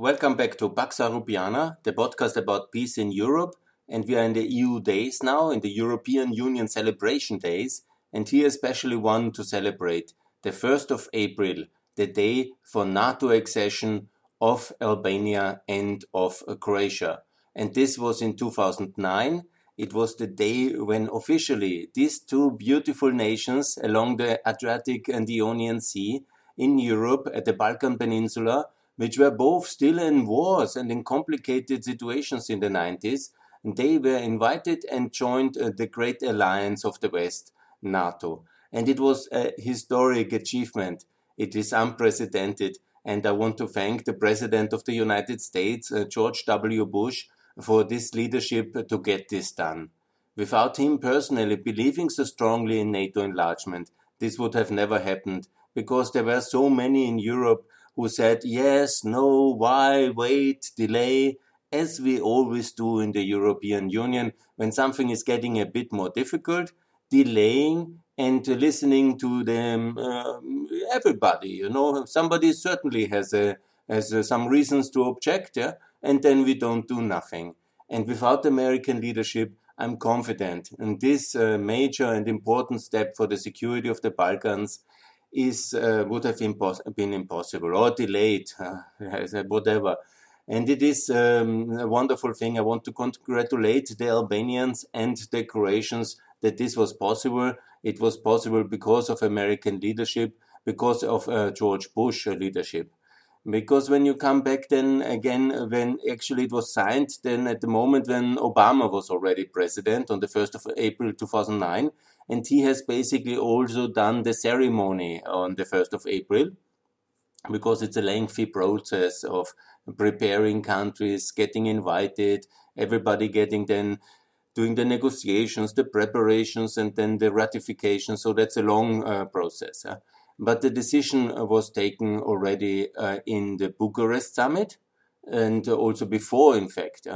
Welcome back to Pax the podcast about peace in Europe. And we are in the EU days now, in the European Union celebration days. And here, especially one to celebrate the 1st of April, the day for NATO accession of Albania and of Croatia. And this was in 2009. It was the day when officially these two beautiful nations along the Adriatic and Ionian Sea in Europe at the Balkan Peninsula which were both still in wars and in complicated situations in the 90s. They were invited and joined uh, the great alliance of the West, NATO. And it was a historic achievement. It is unprecedented. And I want to thank the President of the United States, uh, George W. Bush, for this leadership to get this done. Without him personally believing so strongly in NATO enlargement, this would have never happened because there were so many in Europe who said yes, no, why, wait, delay, as we always do in the European Union when something is getting a bit more difficult, delaying and listening to them, uh, everybody, you know, somebody certainly has a, has uh, some reasons to object, yeah, and then we don't do nothing. And without American leadership, I'm confident. In this uh, major and important step for the security of the Balkans is uh, would have impos- been impossible or delayed, uh, whatever. And it is um, a wonderful thing. I want to congratulate the Albanians and the Croatians that this was possible. It was possible because of American leadership, because of uh, George Bush leadership. Because when you come back then again, when actually it was signed, then at the moment when Obama was already president on the 1st of April 2009, and he has basically also done the ceremony on the 1st of April because it's a lengthy process of preparing countries, getting invited, everybody getting then doing the negotiations, the preparations, and then the ratification. So that's a long uh, process. But the decision was taken already uh, in the Bucharest summit and also before, in fact.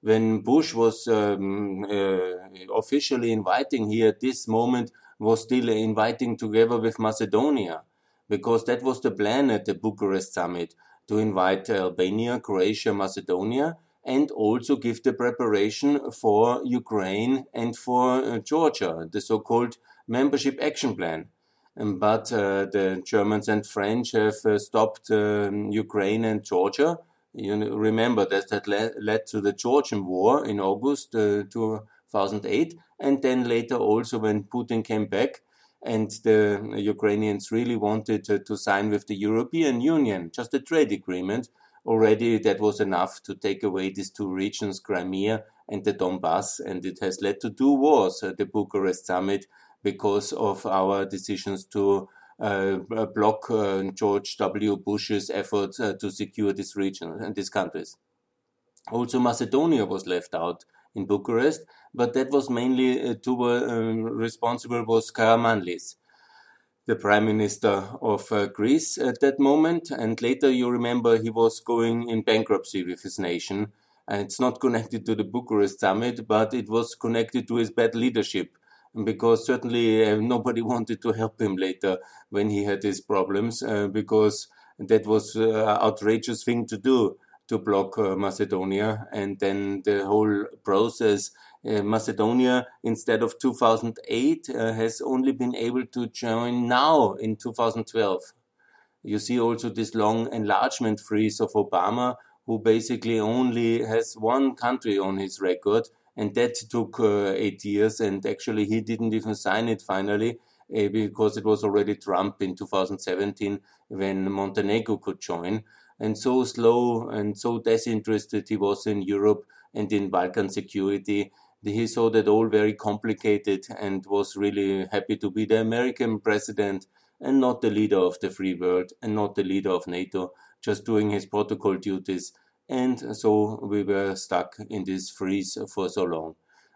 When Bush was um, uh, officially inviting here at this moment was still inviting together with Macedonia because that was the plan at the Bucharest summit to invite Albania, Croatia, Macedonia and also give the preparation for Ukraine and for uh, Georgia, the so-called membership action plan. Um, but uh, the Germans and French have uh, stopped um, Ukraine and Georgia you remember that that led, led to the Georgian War in August uh, 2008, and then later also when Putin came back and the Ukrainians really wanted to, to sign with the European Union, just a trade agreement. Already that was enough to take away these two regions, Crimea and the Donbass, and it has led to two wars at the Bucharest summit because of our decisions to block uh, George W. Bush's efforts uh, to secure this region and these countries. Also, Macedonia was left out in Bucharest, but that was mainly to, responsible was Karamanlis the prime minister of uh, Greece at that moment. And later, you remember, he was going in bankruptcy with his nation. And it's not connected to the Bucharest summit, but it was connected to his bad leadership because certainly uh, nobody wanted to help him later when he had his problems uh, because that was an uh, outrageous thing to do to block uh, Macedonia. And then the whole process uh, Macedonia instead of 2008 uh, has only been able to join now in 2012 you see also this long enlargement freeze of Obama who basically only has one country on his record and that took uh, eight years. And actually, he didn't even sign it finally uh, because it was already Trump in 2017 when Montenegro could join. And so slow and so disinterested he was in Europe and in Balkan security. He saw that all very complicated and was really happy to be the American president and not the leader of the free world and not the leader of NATO, just doing his protocol duties and so we were stuck in this freeze for so long.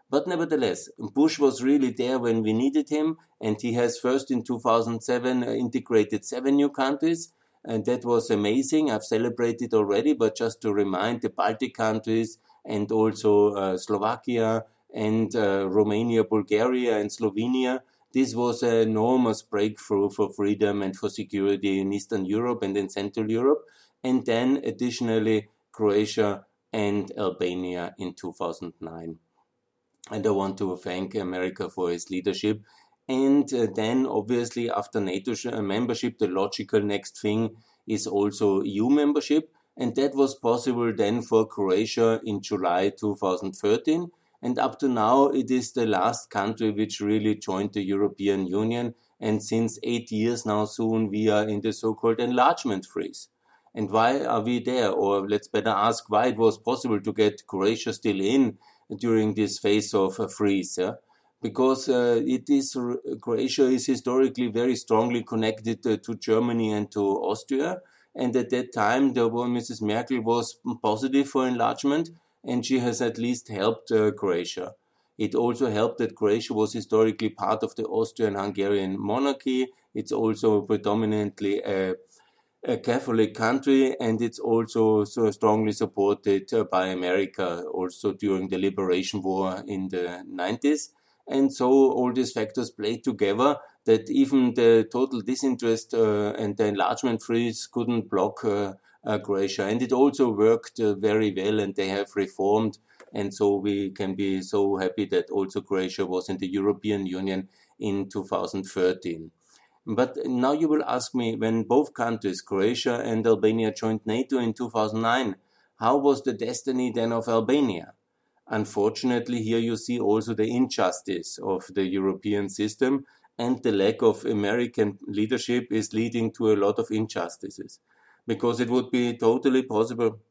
But nevertheless, Bush was really there when we needed him, and he has first in 2007 integrated seven new countries, and that was amazing. I've celebrated already, but just to remind the Baltic countries and also uh, Slovakia and uh, Romania, Bulgaria, and Slovenia. This was an enormous breakthrough for freedom and for security in Eastern Europe and in Central Europe and then additionally Croatia and Albania in 2009. And I want to thank America for its leadership. And uh, then, obviously, after NATO uh, membership, the logical next thing is also EU membership. And that was possible then for Croatia in July 2013. And up to now, it is the last country which really joined the European Union. And since eight years now, soon, we are in the so called enlargement freeze. And why are we there? Or let's better ask why it was possible to get Croatia still in during this phase of a freeze. Yeah? Because uh, it is Croatia is historically very strongly connected uh, to Germany and to Austria, and at that time, the Mrs. Merkel was positive for enlargement, and she has at least helped uh, Croatia. It also helped that Croatia was historically part of the Austrian-Hungarian monarchy. It's also predominantly a a Catholic country, and it's also so strongly supported uh, by America also during the Liberation War in the 90s. And so all these factors play together that even the total disinterest uh, and the enlargement freeze couldn't block uh, uh Croatia. And it also worked uh, very well, and they have reformed. And so we can be so happy that also Croatia was in the European Union in 2013. But now you will ask me when both countries, Croatia and Albania, joined NATO in 2009, how was the destiny then of Albania? Unfortunately, here you see also the injustice of the European system and the lack of American leadership is leading to a lot of injustices. Because it would be totally possible,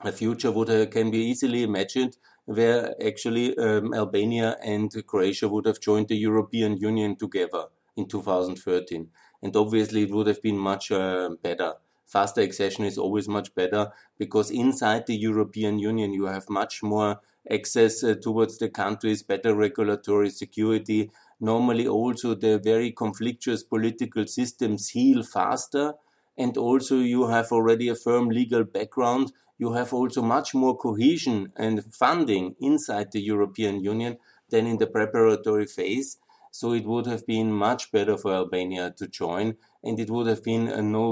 a future would uh, can be easily imagined where actually um, Albania and Croatia would have joined the European Union together in 2013. And obviously, it would have been much uh, better. Faster accession is always much better because inside the European Union, you have much more access uh, towards the countries, better regulatory security. Normally, also, the very conflictuous political systems heal faster. And also, you have already a firm legal background. You have also much more cohesion and funding inside the European Union than in the preparatory phase. So it would have been much better for Albania to join, and it would have been a no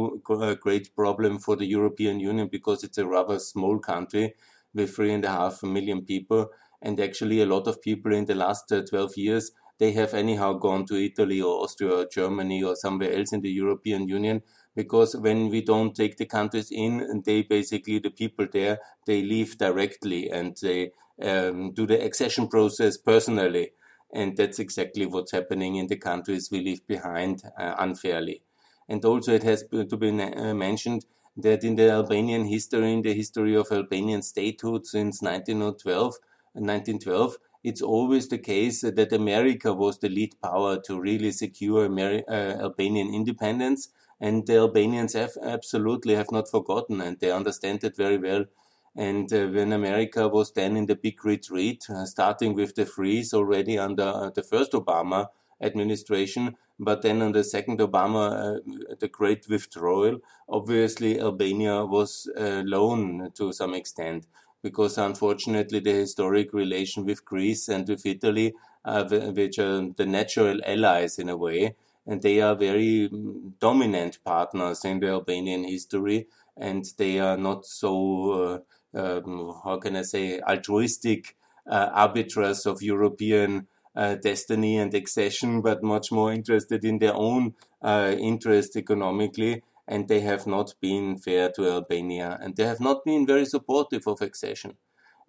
great problem for the European Union because it's a rather small country with three and a half million people, and actually a lot of people in the last uh, 12 years they have anyhow gone to Italy or Austria or Germany or somewhere else in the European Union because when we don't take the countries in, they basically the people there they leave directly and they um, do the accession process personally and that's exactly what's happening in the countries we leave behind uh, unfairly. And also, it has to be uh, mentioned that in the Albanian history, in the history of Albanian statehood since 1912, 1912, it's always the case that America was the lead power to really secure Ameri- uh, Albanian independence. And the Albanians have absolutely have not forgotten, and they understand that very well and uh, when America was then in the big retreat, uh, starting with the freeze already under uh, the first Obama administration, but then on the second Obama, uh, the great withdrawal, obviously Albania was alone to some extent because unfortunately the historic relation with Greece and with Italy, uh, which are the natural allies in a way, and they are very mm, dominant partners in the Albanian history, and they are not so uh, um, how can I say, altruistic uh, arbiters of European uh, destiny and accession, but much more interested in their own uh, interest economically. And they have not been fair to Albania, and they have not been very supportive of accession.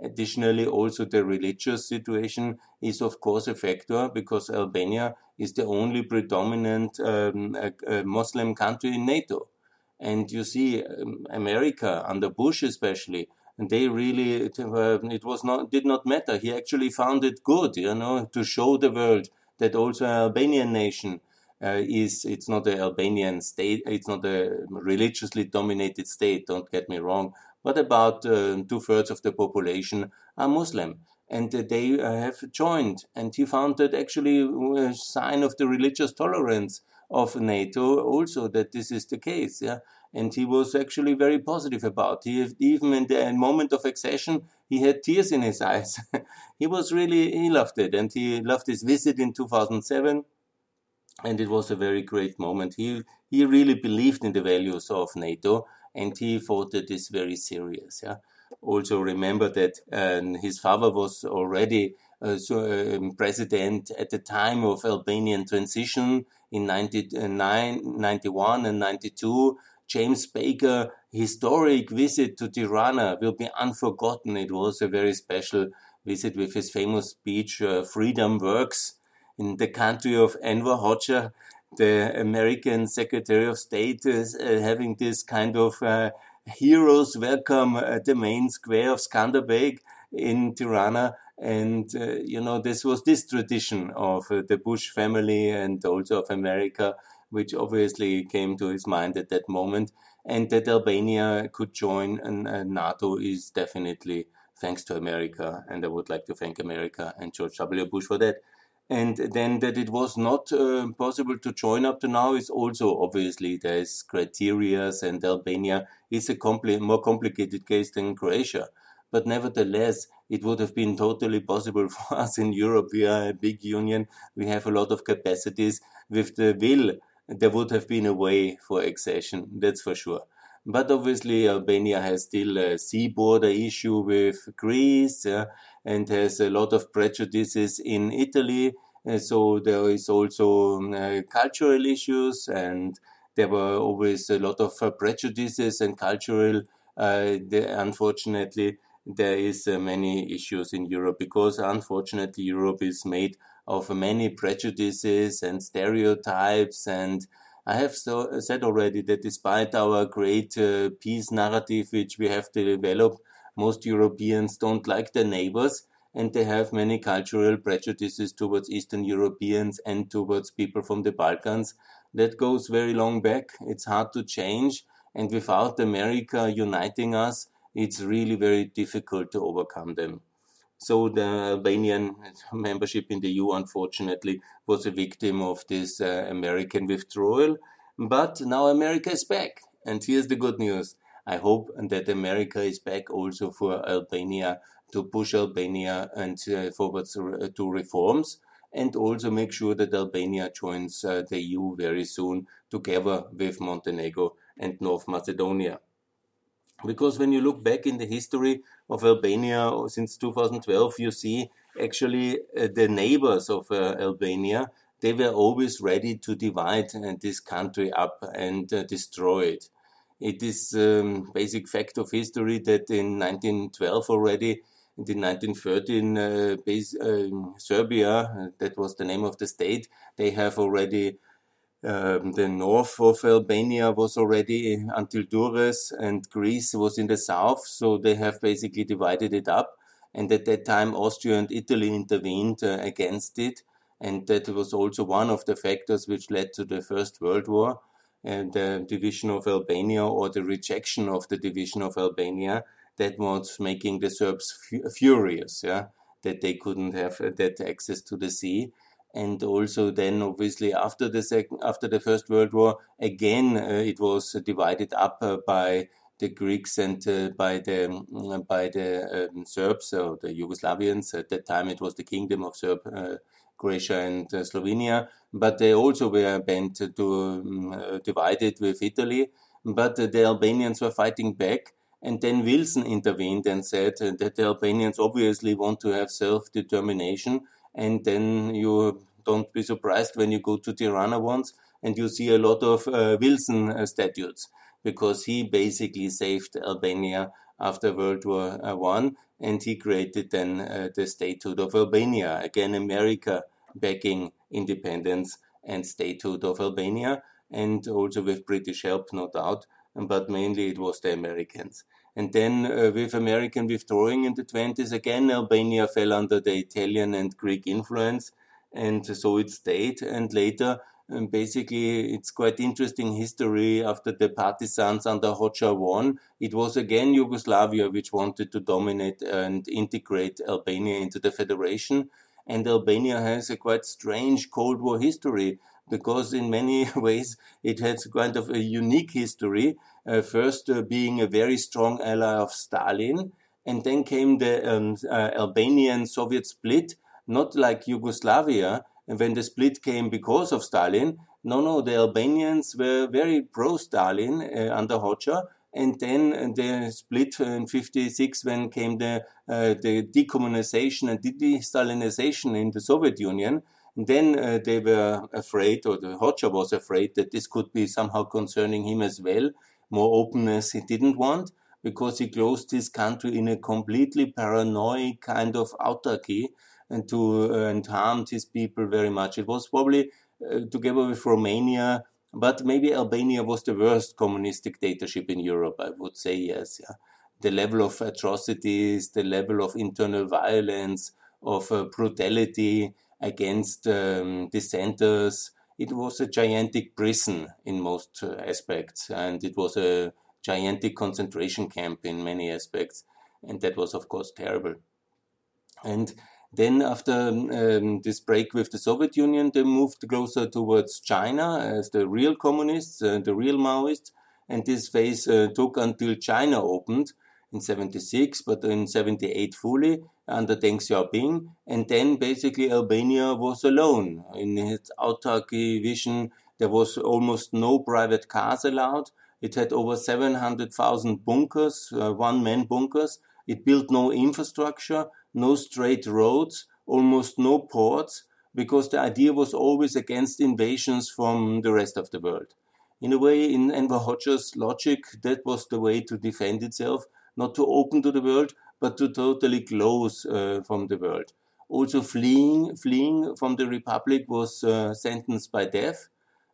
Additionally, also the religious situation is of course a factor because Albania is the only predominant um, Muslim country in NATO. And you see, um, America, under Bush especially, and they really uh, it was not did not matter. He actually found it good, you know, to show the world that also Albanian nation uh, is it's not an Albanian state, it's not a religiously dominated state. Don't get me wrong, but about uh, two thirds of the population are Muslim. And they uh, have joined, and he found that actually a sign of the religious tolerance of NATO also that this is the case. Yeah, and he was actually very positive about. He even in the moment of accession, he had tears in his eyes. he was really he loved it, and he loved his visit in 2007, and it was a very great moment. He he really believed in the values of NATO, and he thought that is very serious. Yeah. Also remember that um, his father was already uh, so, um, president at the time of Albanian transition in 99, 91 and 92. James Baker historic visit to Tirana will be unforgotten. It was a very special visit with his famous speech, uh, Freedom Works, in the country of Enver Hoxha. The American Secretary of State is uh, having this kind of uh, heroes welcome at the main square of Skanderbeg in Tirana. And, uh, you know, this was this tradition of uh, the Bush family and also of America, which obviously came to his mind at that moment. And that Albania could join uh, NATO is definitely thanks to America. And I would like to thank America and George W. Bush for that. And then that it was not uh, possible to join up to now is also obviously there's criteria and Albania is a more complicated case than Croatia. But nevertheless, it would have been totally possible for us in Europe. We are a big union. We have a lot of capacities. With the will, there would have been a way for accession. That's for sure. But obviously, Albania has still a sea border issue with Greece uh, and has a lot of prejudices in Italy. Uh, so there is also um, uh, cultural issues, and there were always a lot of uh, prejudices and cultural. Uh, the, unfortunately, there is uh, many issues in Europe because unfortunately Europe is made of many prejudices and stereotypes and I have so, said already that despite our great uh, peace narrative which we have developed, most Europeans don't like their neighbors and they have many cultural prejudices towards Eastern Europeans and towards people from the Balkans. That goes very long back. It's hard to change. And without America uniting us, it's really very difficult to overcome them. So the Albanian membership in the EU, unfortunately, was a victim of this uh, American withdrawal. But now America is back. And here's the good news. I hope that America is back also for Albania to push Albania and uh, forwards to reforms and also make sure that Albania joins uh, the EU very soon together with Montenegro and North Macedonia. Because when you look back in the history of Albania since 2012, you see actually uh, the neighbors of uh, Albania, they were always ready to divide uh, this country up and uh, destroy it. It is a um, basic fact of history that in 1912 already, in 1913, uh, base, um, Serbia, that was the name of the state, they have already um, the north of Albania was already until Durrës, and Greece was in the south. So they have basically divided it up. And at that time, Austria and Italy intervened uh, against it. And that was also one of the factors which led to the First World War and the division of Albania or the rejection of the division of Albania. That was making the Serbs furious, yeah, that they couldn't have uh, that access to the sea and also then obviously after the second after the first world war again uh, it was divided up uh, by the Greeks and uh, by the um, by the um, Serbs or the Yugoslavians. At that time it was the kingdom of Serb uh, Croatia and uh, Slovenia. But they also were bent to um, divide it with Italy. But the Albanians were fighting back. And then Wilson intervened and said that the Albanians obviously want to have self-determination and then you don't be surprised when you go to Tirana once and you see a lot of uh, Wilson uh, statues because he basically saved Albania after World War uh, One and he created then uh, the statehood of Albania. Again, America backing independence and statehood of Albania and also with British help, no doubt, but mainly it was the Americans. And then uh, with American withdrawing in the 20s, again, Albania fell under the Italian and Greek influence. And so it stayed. And later, um, basically, it's quite interesting history after the partisans under Hoxha won. It was again Yugoslavia which wanted to dominate and integrate Albania into the federation. And Albania has a quite strange Cold War history because in many ways it has kind of a unique history uh, first uh, being a very strong ally of Stalin, and then came the um, uh, Albanian Soviet split, not like Yugoslavia, And when the split came because of Stalin. No, no, the Albanians were very pro Stalin under Hoxha, and then the split in 56 when came the, uh, the decommunization and de-Stalinization in the Soviet Union. And then uh, they were afraid, or the Hoxha was afraid that this could be somehow concerning him as well. More openness he didn't want because he closed his country in a completely paranoid kind of autarky and to uh, and harmed his people very much. It was probably uh, together with Romania but maybe Albania was the worst communist dictatorship in Europe, I would say, yes. Yeah. The level of atrocities, the level of internal violence, of uh, brutality against um, dissenters, it was a gigantic prison in most uh, aspects, and it was a gigantic concentration camp in many aspects, and that was, of course, terrible. And then, after um, this break with the Soviet Union, they moved closer towards China as the real communists, uh, the real Maoists. And this phase uh, took until China opened in 76, but in 78 fully under Deng Xiaoping. And then basically Albania was alone in its autarky vision. There was almost no private cars allowed. It had over 700,000 bunkers, uh, one man bunkers. It built no infrastructure no straight roads, almost no ports, because the idea was always against invasions from the rest of the world. In a way, in Enver Hoxha's logic, that was the way to defend itself, not to open to the world, but to totally close uh, from the world. Also, fleeing, fleeing from the republic was uh, sentenced by death,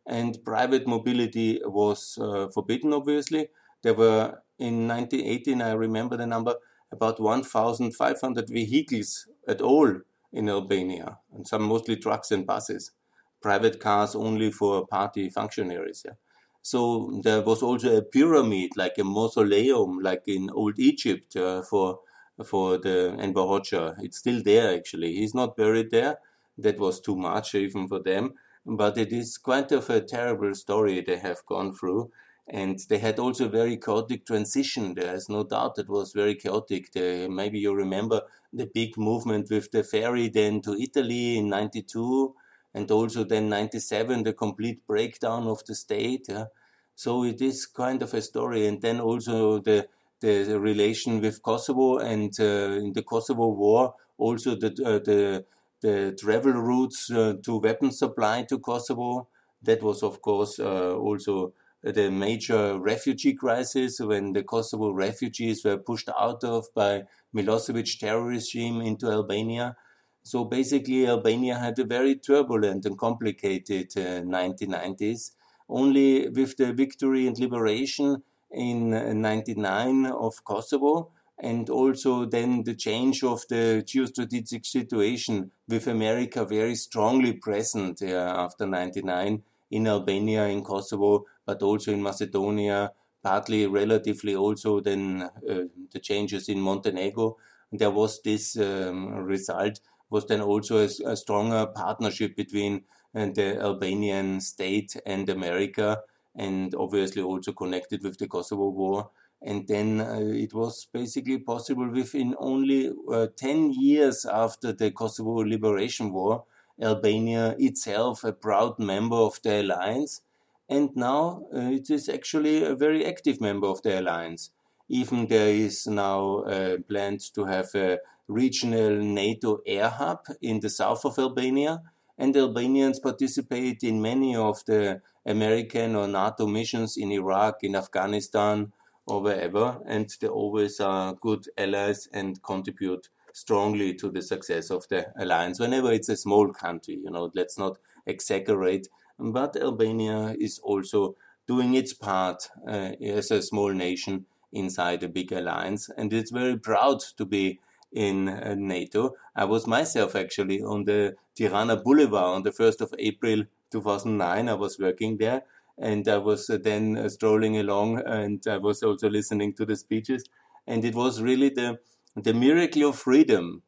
and private mobility was uh, forbidden. Obviously, there were in 1918. I remember the number about 1,500 vehicles at all in Albania, and some mostly trucks and buses, private cars only for party functionaries. Yeah. So there was also a pyramid, like a mausoleum, like in old Egypt, uh, for for the Enver Hoxha. It's still there actually. He's not buried there. That was too much even for them. But it is quite of a terrible story they have gone through. And they had also a very chaotic transition. There is no doubt it was very chaotic. Maybe you remember the big movement with the ferry then to Italy in 92 and also then 97, the complete breakdown of the state. Yeah? So it is kind of a story. And then also the, the, relation with Kosovo and uh, in the Kosovo war, also the, uh, the, the travel routes uh, to weapon supply to Kosovo. That was, of course, uh, also the major refugee crisis when the Kosovo refugees were pushed out of by Milosevic terror regime into Albania. So basically, Albania had a very turbulent and complicated uh, 1990s. Only with the victory and liberation in 99 of Kosovo, and also then the change of the geostrategic situation with America very strongly present uh, after 99 in Albania, in Kosovo, but also in Macedonia, partly relatively also then uh, the changes in Montenegro. There was this um, result was then also a, a stronger partnership between uh, the Albanian state and America, and obviously also connected with the Kosovo War. And then uh, it was basically possible within only uh, 10 years after the Kosovo Liberation War, Albania itself a proud member of the alliance, and now uh, it is actually a very active member of the alliance. Even there is now uh, planned to have a regional NATO air hub in the south of Albania, and Albanians participate in many of the American or NATO missions in Iraq, in Afghanistan, or wherever, and they always are good allies and contribute strongly to the success of the alliance whenever it's a small country. You know, let's not exaggerate. But Albania is also doing its part uh, as a small nation inside a big alliance, and it's very proud to be in uh, NATO. I was myself actually on the Tirana Boulevard on the 1st of April 2009. I was working there and I was uh, then uh, strolling along and I was also listening to the speeches. And it was really the the miracle of freedom.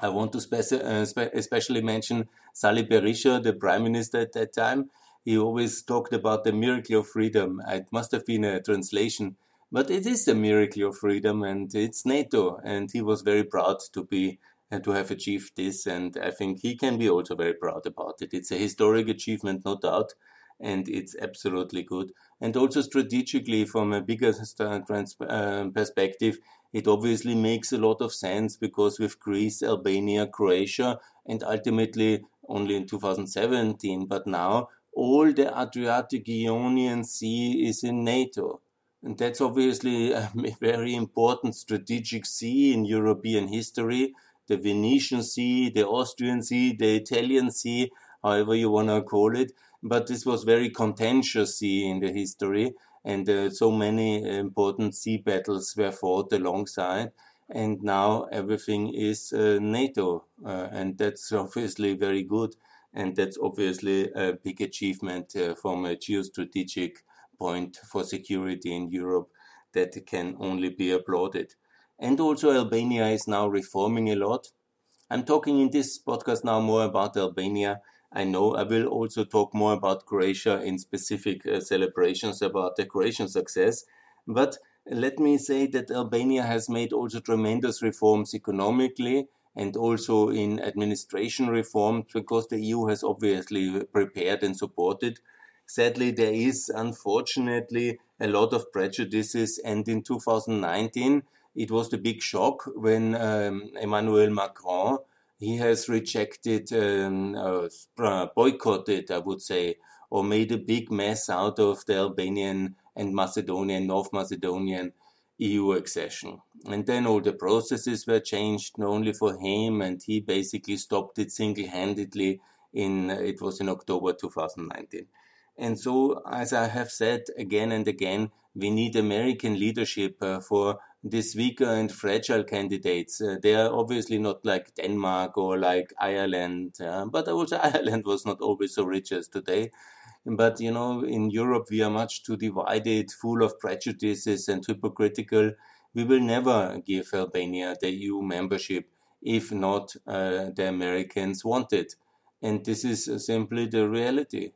I want to speci- uh, spe- especially mention Sali Berisha, the prime minister at that time. He always talked about the miracle of freedom. It must have been a translation, but it is the miracle of freedom, and it's NATO. And he was very proud to be uh, to have achieved this, and I think he can be also very proud about it. It's a historic achievement, no doubt. and it's absolutely good. And also strategically, from a bigger uh, perspective, it obviously makes a lot of sense because with Greece, Albania, Croatia, and ultimately only in 2017, but now all the Adriatic Ionian Sea is in NATO. And that's obviously a very important strategic sea in European history. The Venetian Sea, the Austrian Sea, the Italian Sea, however you want to call it. But this was very contentious sea in the history, and uh, so many important sea battles were fought alongside. And now everything is uh, NATO, uh, and that's obviously very good. And that's obviously a big achievement uh, from a geostrategic point for security in Europe that can only be applauded. And also, Albania is now reforming a lot. I'm talking in this podcast now more about Albania I know I will also talk more about Croatia in specific uh, celebrations about the Croatian success. But let me say that Albania has made also tremendous reforms economically and also in administration reforms because the EU has obviously prepared and supported. Sadly, there is unfortunately a lot of prejudices, and in 2019 it was the big shock when um, Emmanuel Macron he has rejected, um, uh, boycotted, I would say, or made a big mess out of the Albanian and Macedonian, North Macedonian EU accession. And then all the processes were changed not only for him, and he basically stopped it single handedly in, it was in October 2019. And so, as I have said again and again, we need American leadership uh, for these weaker and fragile candidates. Uh, they are obviously not like Denmark or like Ireland, uh, but also Ireland was not always so rich as today. But you know, in Europe, we are much too divided, full of prejudices and hypocritical. We will never give Albania the EU membership if not uh, the Americans want it. And this is simply the reality.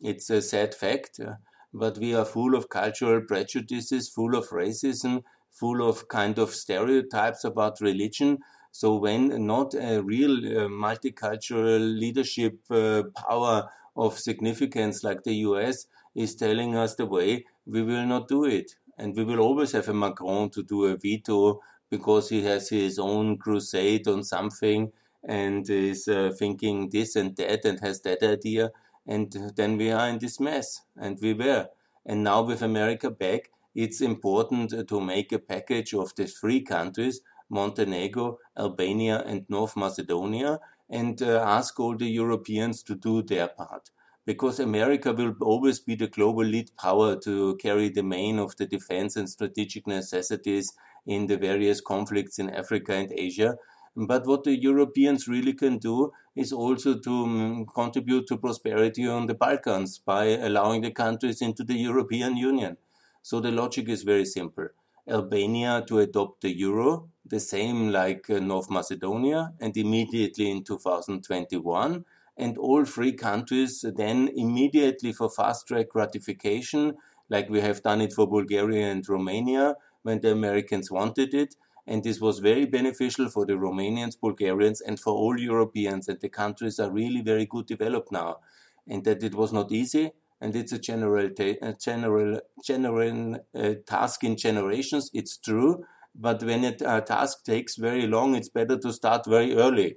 It's a sad fact, uh, but we are full of cultural prejudices, full of racism, full of kind of stereotypes about religion. So when not a real uh, multicultural leadership uh, power of significance like the US is telling us the way, we will not do it. And we will always have a Macron to do a veto because he has his own crusade on something and is uh, thinking this and that and has that idea. And then we are in this mess. And we were. And now with America back, it's important to make a package of the three countries, Montenegro, Albania, and North Macedonia, and uh, ask all the Europeans to do their part. Because America will always be the global lead power to carry the main of the defense and strategic necessities in the various conflicts in Africa and Asia. But what the Europeans really can do is also to um, contribute to prosperity on the Balkans by allowing the countries into the European Union. So the logic is very simple. Albania to adopt the euro, the same like uh, North Macedonia, and immediately in 2021. And all three countries then immediately for fast track ratification, like we have done it for Bulgaria and Romania when the Americans wanted it. And this was very beneficial for the Romanians, Bulgarians, and for all Europeans. And the countries are really very good developed now. And that it was not easy, and it's a general a general general uh, task in generations. It's true, but when a uh, task takes very long, it's better to start very early.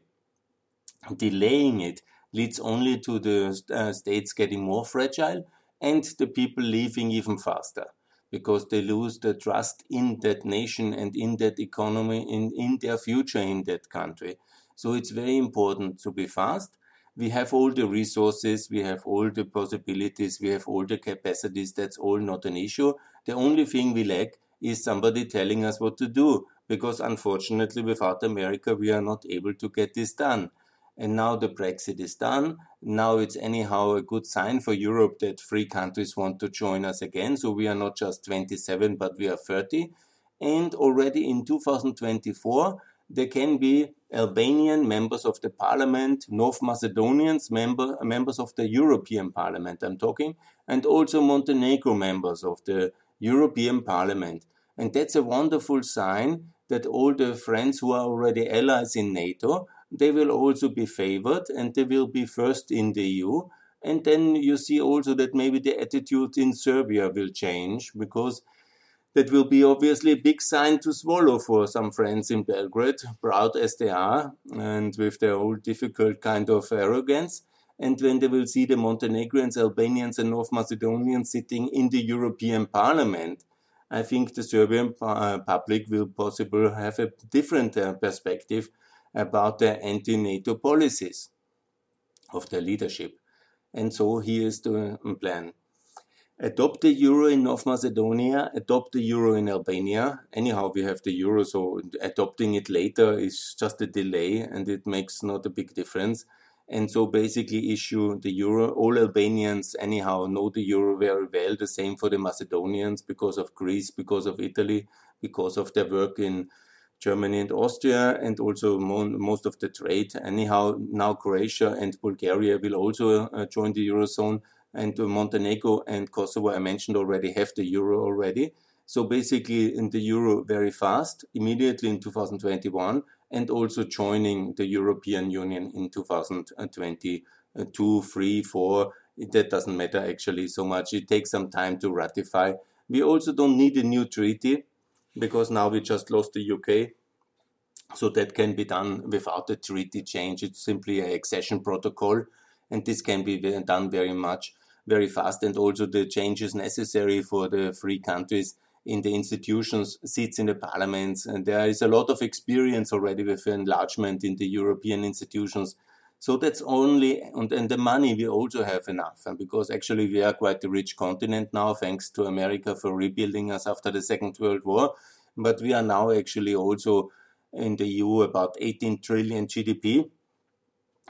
Delaying it leads only to the uh, states getting more fragile and the people leaving even faster because they lose the trust in that nation and in that economy, in, in their future in that country. So it's very important to be fast we have all the resources, we have all the possibilities, we have all the capacities. That's all not an issue. The only thing we lack is somebody telling us what to do, because unfortunately, without America, we are not able to get this done. And now the Brexit is done. Now it's anyhow a good sign for Europe that three countries want to join us again. So we are not just 27, but we are 30. And already in 2024, there can be Albanian members of the parliament, North Macedonians member, members of the European Parliament, I'm talking, and also Montenegro members of the European Parliament. And that's a wonderful sign that all the friends who are already allies in NATO, they will also be favored and they will be first in the EU. And then you see also that maybe the attitude in Serbia will change because that will be obviously a big sign to swallow for some friends in Belgrade, proud as they are, and with their old difficult kind of arrogance. And when they will see the Montenegrins, Albanians, and North Macedonians sitting in the European Parliament, I think the Serbian uh, public will possibly have a different uh, perspective about their anti-NATO policies of their leadership. And so here is the um, plan. Adopt the euro in North Macedonia, adopt the euro in Albania. Anyhow, we have the euro, so adopting it later is just a delay and it makes not a big difference and so basically issue the euro. All Albanians anyhow know the euro very well. The same for the Macedonians because of Greece, because of Italy, because of their work in Germany and Austria, and also most of the trade. Anyhow, now Croatia and Bulgaria will also uh, join the eurozone, and uh, Montenegro and Kosovo, I mentioned already, have the euro already. So basically, in the euro very fast, immediately in 2021, and also joining the European Union in 2022, 3, 4. That doesn't matter actually so much. It takes some time to ratify. We also don't need a new treaty because now we just lost the UK. So that can be done without a treaty change. It's simply an accession protocol, and this can be done very much, very fast. And also the changes necessary for the three countries in the institutions, seats in the parliaments, and there is a lot of experience already with enlargement in the European institutions. So that's only, and, and the money we also have enough. And because actually we are quite a rich continent now, thanks to America for rebuilding us after the Second World War. But we are now actually also in the EU about 18 trillion GDP.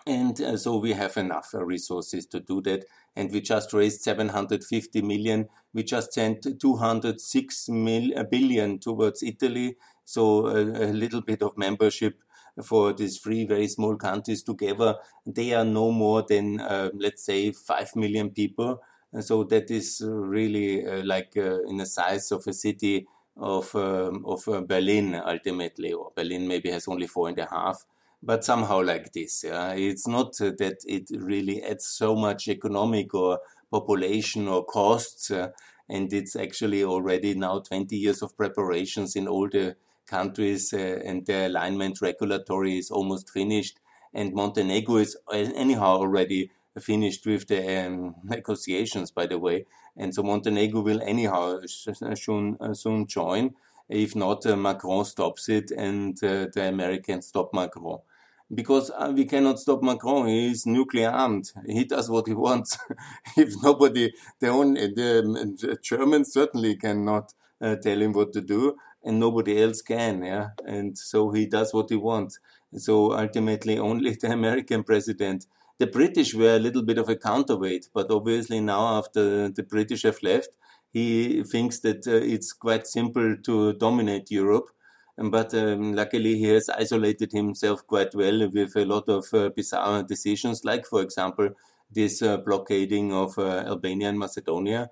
And uh, so we have enough uh, resources to do that and we just raised 750 million. We just sent 206 mil, billion towards Italy. So a, a little bit of membership for these three very small countries together. They are no more than, uh, let's say, 5 million people. And so that is really uh, like uh, in the size of a city of, um, of uh, Berlin ultimately, or Berlin maybe has only four and a half but somehow like this. Yeah? It's not that it really adds so much economic or population or costs, uh, and it's actually already now 20 years of preparations in all the countries, uh, and the alignment regulatory is almost finished. And Montenegro is uh, anyhow already finished with the um, negotiations, by the way. And so Montenegro will anyhow soon, uh, soon join. If not, uh, Macron stops it and the Americans stop Macron because uh, we cannot stop Macron. He is nuclear armed. He does what he wants. if nobody, the only the, the Germans certainly cannot uh, tell him what to do, and nobody else can. Yeah, and so he does what he wants. So ultimately, only the American president. The British were a little bit of a counterweight, but obviously now after the British have left, he thinks that uh, it's quite simple to dominate Europe but um, luckily he has isolated himself quite well with a lot of uh, bizarre decisions, like for example this uh, blockading of uh, Albania and Macedonia.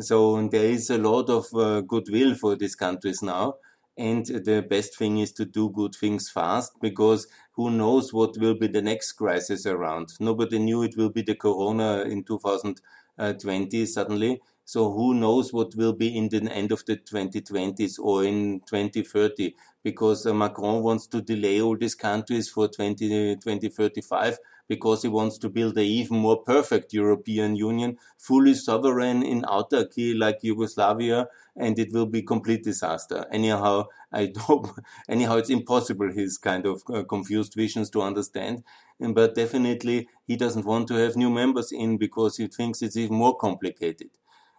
So there is a lot of uh, goodwill for these countries now. And the best thing is to do good things fast because who knows what will be the next crisis around. Nobody knew it will be the corona in 2020 suddenly. So who knows what will be in the end of the 2020s or in 2030? Because Macron wants to delay all these countries for 20, 2035 because he wants to build an even more perfect European Union, fully sovereign in autarky like Yugoslavia, and it will be complete disaster. Anyhow, I hope, anyhow, it's impossible his kind of uh, confused visions to understand. But definitely, he doesn't want to have new members in because he thinks it's even more complicated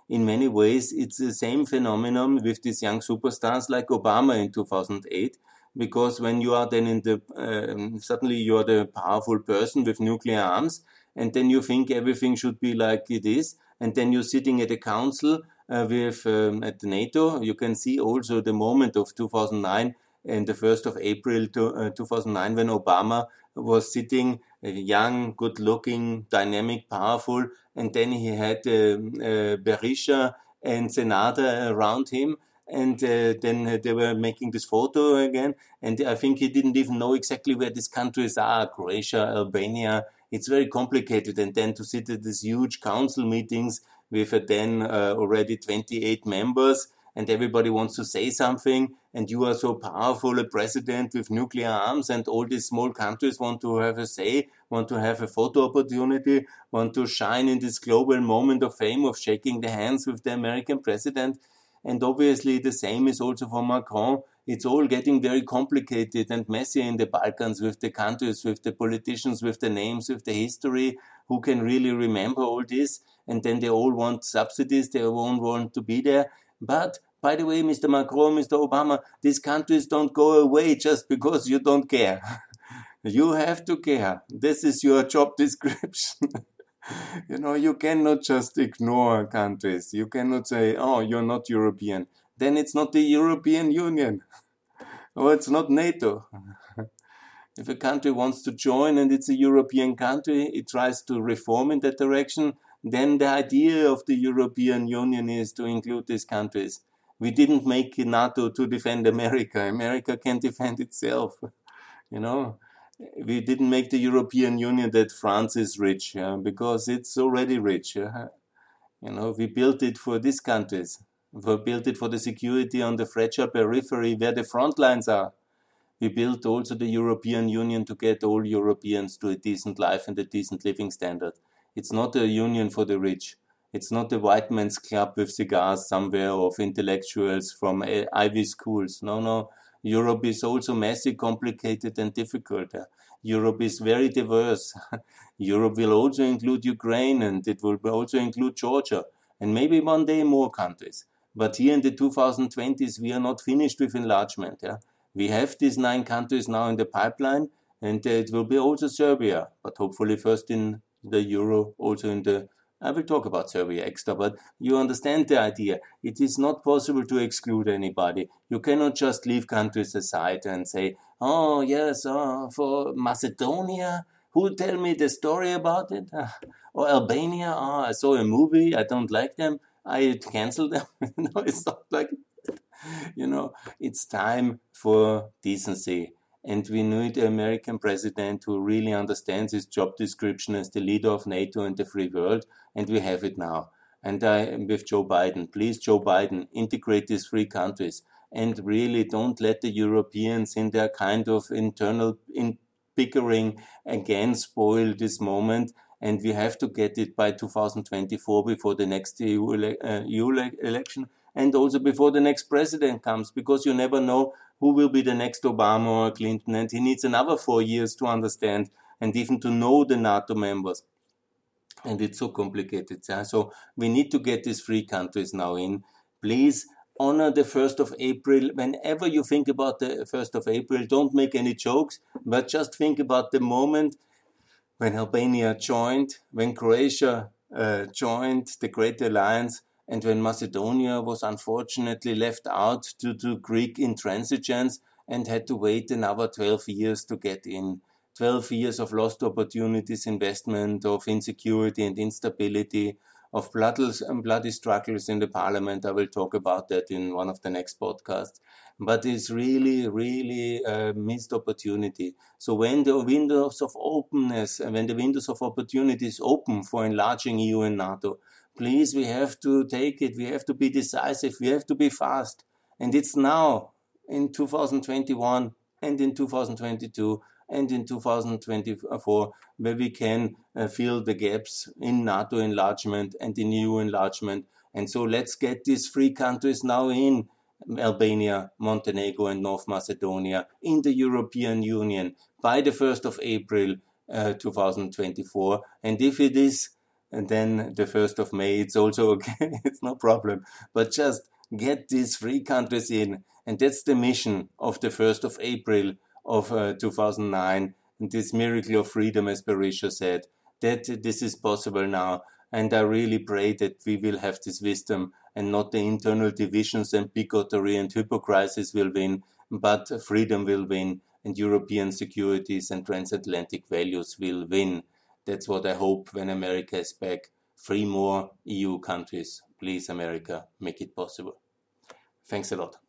in many ways, it's the same phenomenon with these young superstars like Obama in 2008. Because when you are then in the, um, suddenly you're the powerful person with nuclear arms, and then you think everything should be like it is, and then you're sitting at a council uh, with um, at NATO. You can see also the moment of 2009 and the 1st of April to, uh, 2009 when Obama was sitting young, good looking, dynamic, powerful. And then he had uh, Berisha and Sanader around him. And uh, then they were making this photo again. And I think he didn't even know exactly where these countries are Croatia, Albania, it's very complicated. And then to sit at these huge council meetings with uh, then uh, already 28 members and everybody wants to say something and you are so powerful a president with nuclear arms and all these small countries want to have a say want to have a photo opportunity want to shine in this global moment of fame of shaking the hands with the american president and obviously the same is also for macron it's all getting very complicated and messy in the balkans with the countries with the politicians with the names with the history who can really remember all this and then they all want subsidies they all want to be there but by the way, Mr. Macron, Mr. Obama, these countries don't go away just because you don't care. you have to care. This is your job description. you know, you cannot just ignore countries. You cannot say, oh, you're not European. Then it's not the European Union. or it's not NATO. if a country wants to join and it's a European country, it tries to reform in that direction then the idea of the European Union is to include these countries. We didn't make NATO to defend America. America can defend itself. You know, we didn't make the European Union that France is rich because it's already rich. You know, we built it for these countries. We built it for the security on the fragile periphery where the front lines are. We built also the European Union to get all Europeans to a decent life and a decent living standard. It's not a union for the rich. It's not a white man's club with cigars somewhere of intellectuals from Ivy schools. No, no. Europe is also messy, complicated, and difficult. Europe is very diverse. Europe will also include Ukraine and it will also include Georgia and maybe one day more countries. But here in the 2020s, we are not finished with enlargement. Yeah? We have these nine countries now in the pipeline and uh, it will be also Serbia, but hopefully first in the euro also in the I will talk about Serbia extra, but you understand the idea. It is not possible to exclude anybody. You cannot just leave countries aside and say, oh, yes, oh, for Macedonia, who tell me the story about it? or Albania, oh, I saw a movie, I don't like them, I cancel them. no, it's not like, you know, it's time for decency. And we need an American president who really understands his job description as the leader of NATO and the free world. And we have it now. And I am with Joe Biden. Please, Joe Biden, integrate these three countries and really don't let the Europeans in their kind of internal in bickering again spoil this moment. And we have to get it by 2024 before the next EU, ele- uh, EU election and also before the next president comes because you never know who will be the next Obama or Clinton, and he needs another four years to understand and even to know the NATO members. And it's so complicated. So we need to get these three countries now in. Please honor the 1st of April. Whenever you think about the 1st of April, don't make any jokes, but just think about the moment when Albania joined, when Croatia uh, joined the Great Alliance, and when Macedonia was unfortunately left out due to Greek intransigence and had to wait another 12 years to get in. 12 years of lost opportunities, investment, of insecurity and instability, of bloody struggles in the parliament. I will talk about that in one of the next podcasts. But it's really, really a missed opportunity. So when the windows of openness, when the windows of opportunities open for enlarging EU and NATO, please, we have to take it. We have to be decisive. We have to be fast. And it's now in 2021 and in 2022 and in 2024 where we can uh, fill the gaps in NATO enlargement and in EU enlargement. And so let's get these three countries now in Albania, Montenegro, and North Macedonia in the European Union by the 1st of April uh, 2024. And if it is and then the 1st of May, it's also okay. it's no problem. But just get these three countries in. And that's the mission of the 1st of April of uh, 2009. And this miracle of freedom, as Berisha said, that this is possible now. And I really pray that we will have this wisdom and not the internal divisions and bigotry and hypocrisy will win, but freedom will win and European securities and transatlantic values will win. That's what I hope when America is back. Three more EU countries. Please, America, make it possible. Thanks a lot.